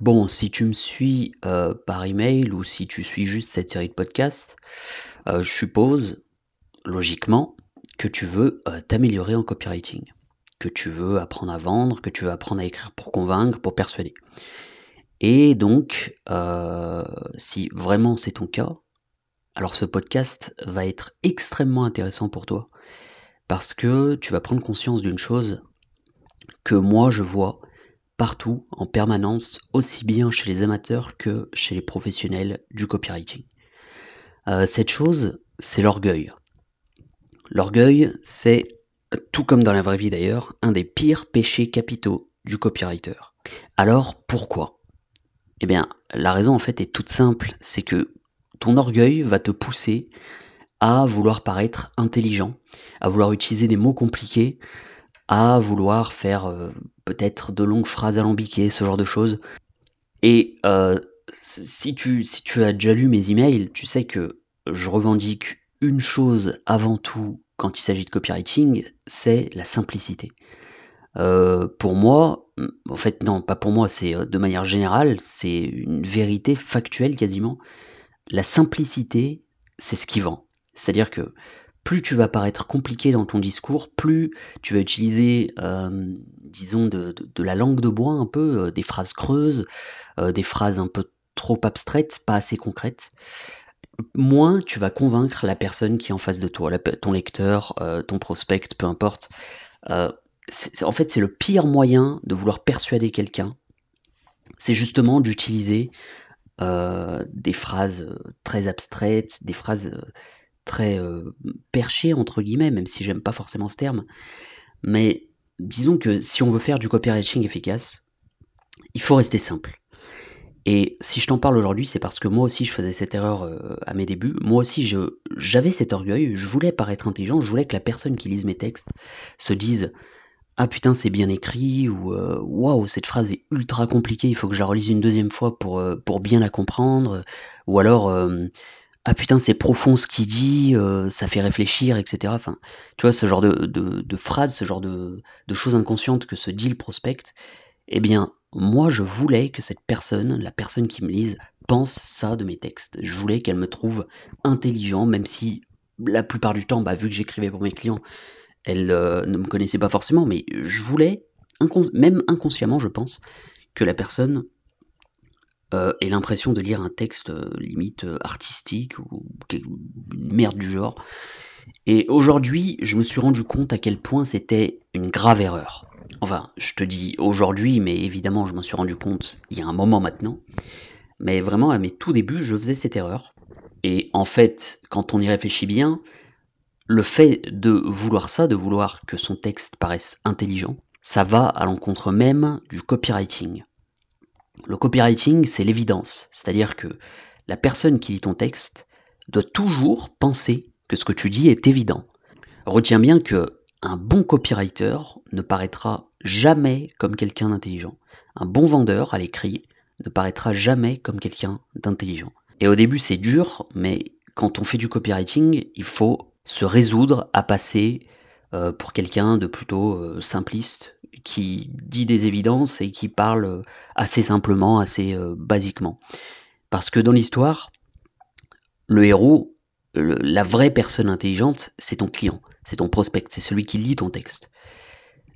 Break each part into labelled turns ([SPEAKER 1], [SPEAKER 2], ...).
[SPEAKER 1] Bon, si tu me suis euh, par email ou si tu suis juste cette série de podcasts, euh, je suppose, logiquement, que tu veux euh, t'améliorer en copywriting, que tu veux apprendre à vendre, que tu veux apprendre à écrire pour convaincre, pour persuader. Et donc, si vraiment c'est ton cas, alors ce podcast va être extrêmement intéressant pour toi, parce que tu vas prendre conscience d'une chose que moi je vois partout, en permanence, aussi bien chez les amateurs que chez les professionnels du copywriting. Euh, cette chose, c'est l'orgueil. L'orgueil, c'est, tout comme dans la vraie vie d'ailleurs, un des pires péchés capitaux du copywriter. Alors pourquoi? Eh bien, la raison en fait est toute simple, c'est que ton orgueil va te pousser à vouloir paraître intelligent, à vouloir utiliser des mots compliqués, à vouloir faire euh, peut-être de longues phrases alambiquées, ce genre de choses. Et euh, si, tu, as déjà lu mes emails, tu sais que je revendique une chose avant tout quand il s'agit de copywriting, c'est la simplicité. Euh, pour moi, en fait non, pas pour moi, c'est de manière générale, c'est une vérité factuelle quasiment. La simplicité, c'est ce qui vend. C'est-à-dire que plus tu vas paraître compliqué dans ton discours, plus tu vas utiliser, euh, disons, de, la langue de bois un peu, euh, des phrases creuses, euh, des phrases un peu trop abstraites, pas assez concrètes, moins tu vas convaincre la personne qui est en face de toi, ton lecteur, ton prospect, peu importe. en fait, c'est le pire moyen de vouloir persuader quelqu'un, c'est justement d'utiliser des phrases très abstraites, des phrases très euh, perché entre guillemets, même si j'aime pas forcément ce terme. Mais disons que si on veut faire du copywriting efficace, il faut rester simple. Et si je t'en parle aujourd'hui, c'est parce que moi aussi je faisais cette erreur euh, à mes débuts. Moi aussi j'avais cet orgueil, je voulais paraître intelligent, je voulais que la personne qui lise mes textes se dise ah putain c'est bien écrit ou euh, waouh cette phrase est ultra compliquée, il faut que je la relise une deuxième fois pour, pour bien la comprendre ou alors ah putain c'est profond ce qu'il dit, euh, ça fait réfléchir, etc. Enfin, tu vois, ce genre de, phrases, ce genre de, de, choses inconscientes que se dit le prospect, eh bien, moi je voulais que cette personne, la personne qui me lise, pense ça de mes textes. Je voulais qu'elle me trouve intelligent, même si la plupart du temps, bah, vu que j'écrivais pour mes clients, elle euh, ne me connaissait pas forcément, mais je voulais, même inconsciemment je pense, que la personne euh, et l'impression de lire un texte euh, limite euh, artistique ou une merde du genre. Et aujourd'hui, je me suis rendu compte à quel point c'était une grave erreur. Enfin, je te dis aujourd'hui, mais évidemment, je m'en suis rendu compte il y a un moment maintenant. Mais vraiment, à mes tout débuts, je faisais cette erreur. Et en fait, quand on y réfléchit bien, le fait de vouloir ça, de vouloir que son texte paraisse intelligent, ça va à l'encontre même du copywriting. Le copywriting, c'est l'évidence, c'est-à-dire que la personne qui lit ton texte doit toujours penser que ce que tu dis est évident. Retiens bien que un bon copywriter ne paraîtra jamais comme quelqu'un d'intelligent. Un bon vendeur à l'écrit ne paraîtra jamais comme quelqu'un d'intelligent. Et au début c'est dur, mais quand on fait du copywriting, il faut se résoudre à passer euh, pour quelqu'un de plutôt euh, simpliste, qui dit des évidences et qui parle euh, assez simplement, assez basiquement. Parce que dans l'histoire, le héros, la vraie personne intelligente, c'est ton client, c'est ton prospect, c'est celui qui lit ton texte.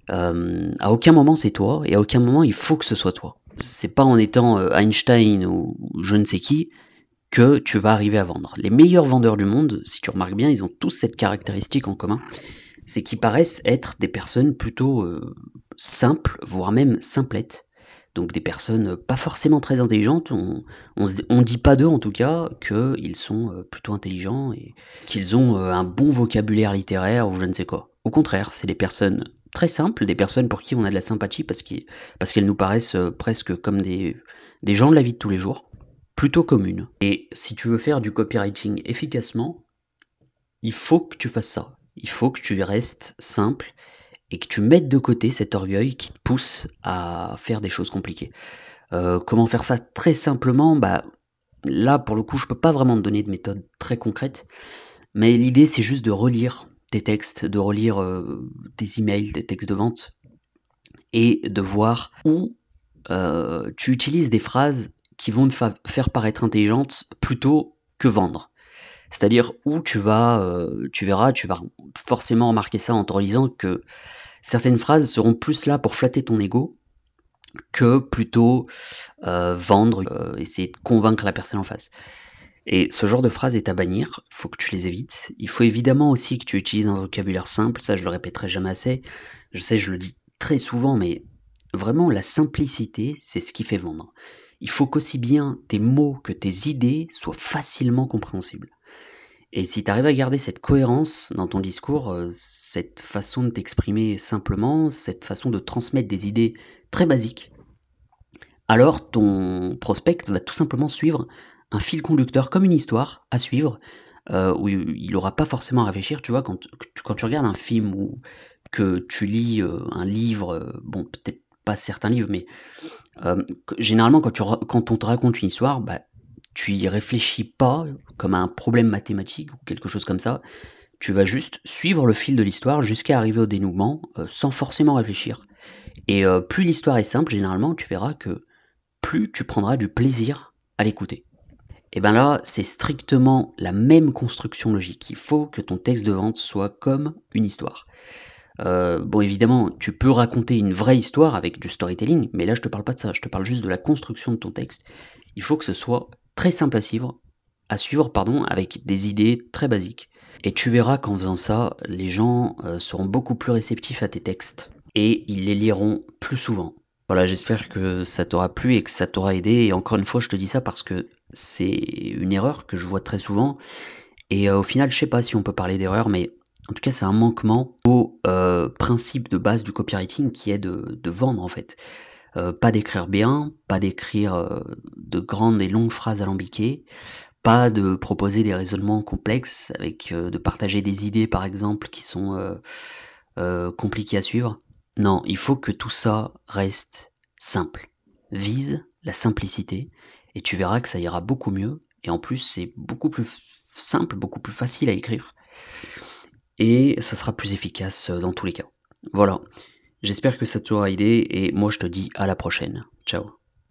[SPEAKER 1] à aucun moment c'est toi, et à aucun moment il faut que ce soit toi. C'est pas en étant Einstein ou je ne sais qui que tu vas arriver à vendre. Les meilleurs vendeurs du monde, si tu remarques bien, ils ont tous cette caractéristique en commun, c'est qu'ils paraissent être des personnes plutôt euh, simples, voire même simplettes. Donc des personnes pas forcément très intelligentes, on, on, dit pas d'eux en tout cas qu'ils sont euh, plutôt intelligents et qu'ils ont euh, un bon vocabulaire littéraire ou je ne sais quoi. Au contraire, c'est des personnes très simples, des personnes pour qui on a de la sympathie parce qu'elles nous paraissent presque comme des gens de la vie de tous les jours, plutôt communes. Et si tu veux faire du copywriting efficacement, il faut que tu fasses ça. Il faut que tu restes simple et que tu mettes de côté cet orgueil qui te pousse à faire des choses compliquées. Euh, comment faire ça très simplement? Bah là pour le coup je peux pas vraiment te donner de méthode très concrète, mais l'idée c'est juste de relire tes textes, de relire euh, tes emails, tes textes de vente et de voir où tu utilises des phrases qui vont te faire paraître intelligente plutôt que vendre. C'est-à-dire où tu vas, tu verras, tu vas forcément remarquer ça en te relisant que certaines phrases seront plus là pour flatter ton ego que plutôt vendre, essayer de convaincre la personne en face. Et ce genre de phrase est à bannir, il faut que tu les évites. Il faut évidemment aussi que tu utilises un vocabulaire simple, ça je le répéterai jamais assez. Je sais, je le dis très souvent, mais vraiment la simplicité, c'est ce qui fait vendre. Il faut qu'aussi bien tes mots que tes idées soient facilement compréhensibles. Et si tu arrives à garder cette cohérence dans ton discours, euh, cette façon de t'exprimer simplement, cette façon de transmettre des idées très basiques, alors ton prospect va tout simplement suivre un fil conducteur comme une histoire à suivre, euh, où il n'aura pas forcément à réfléchir. Tu vois, quand, quand tu regardes un film ou que tu lis euh, un livre, bon, peut-être pas certains livres, mais généralement, quand, tu, quand on te raconte une histoire, bah, tu y réfléchis pas comme à un problème mathématique ou quelque chose comme ça. Tu vas juste suivre le fil de l'histoire jusqu'à arriver au dénouement sans forcément réfléchir. Et plus l'histoire est simple, généralement, tu verras que plus tu prendras du plaisir à l'écouter. Et bien là, c'est strictement la même construction logique. Il faut que ton texte de vente soit comme une histoire. Euh, bon, évidemment, tu peux raconter une vraie histoire avec du storytelling, mais là, je te parle pas de ça. Je te parle juste de la construction de ton texte. Il faut que ce soit très simple à suivre, à suivre, pardon, avec des idées très basiques. Et tu verras qu'en faisant ça, les gens euh, seront beaucoup plus réceptifs à tes textes et ils les liront plus souvent. Voilà, j'espère que ça t'aura plu et que ça t'aura aidé. Et encore une fois, je te dis ça parce que c'est une erreur que je vois très souvent. Et euh, au final, je sais pas si on peut parler d'erreur, mais en tout cas, c'est un manquement au euh, principe de base du copywriting qui est de, vendre en fait. Euh, pas d'écrire bien, pas d'écrire de grandes et longues phrases alambiquées, pas de proposer des raisonnements complexes, avec de partager des idées par exemple qui sont compliquées à suivre. Non, il faut que tout ça reste simple. Vise la simplicité et tu verras que ça ira beaucoup mieux. Et en plus, c'est beaucoup plus simple, beaucoup plus facile à écrire. Et ça sera plus efficace dans tous les cas. Voilà. J'espère que ça t'aura aidé et moi je te dis à la prochaine. Ciao.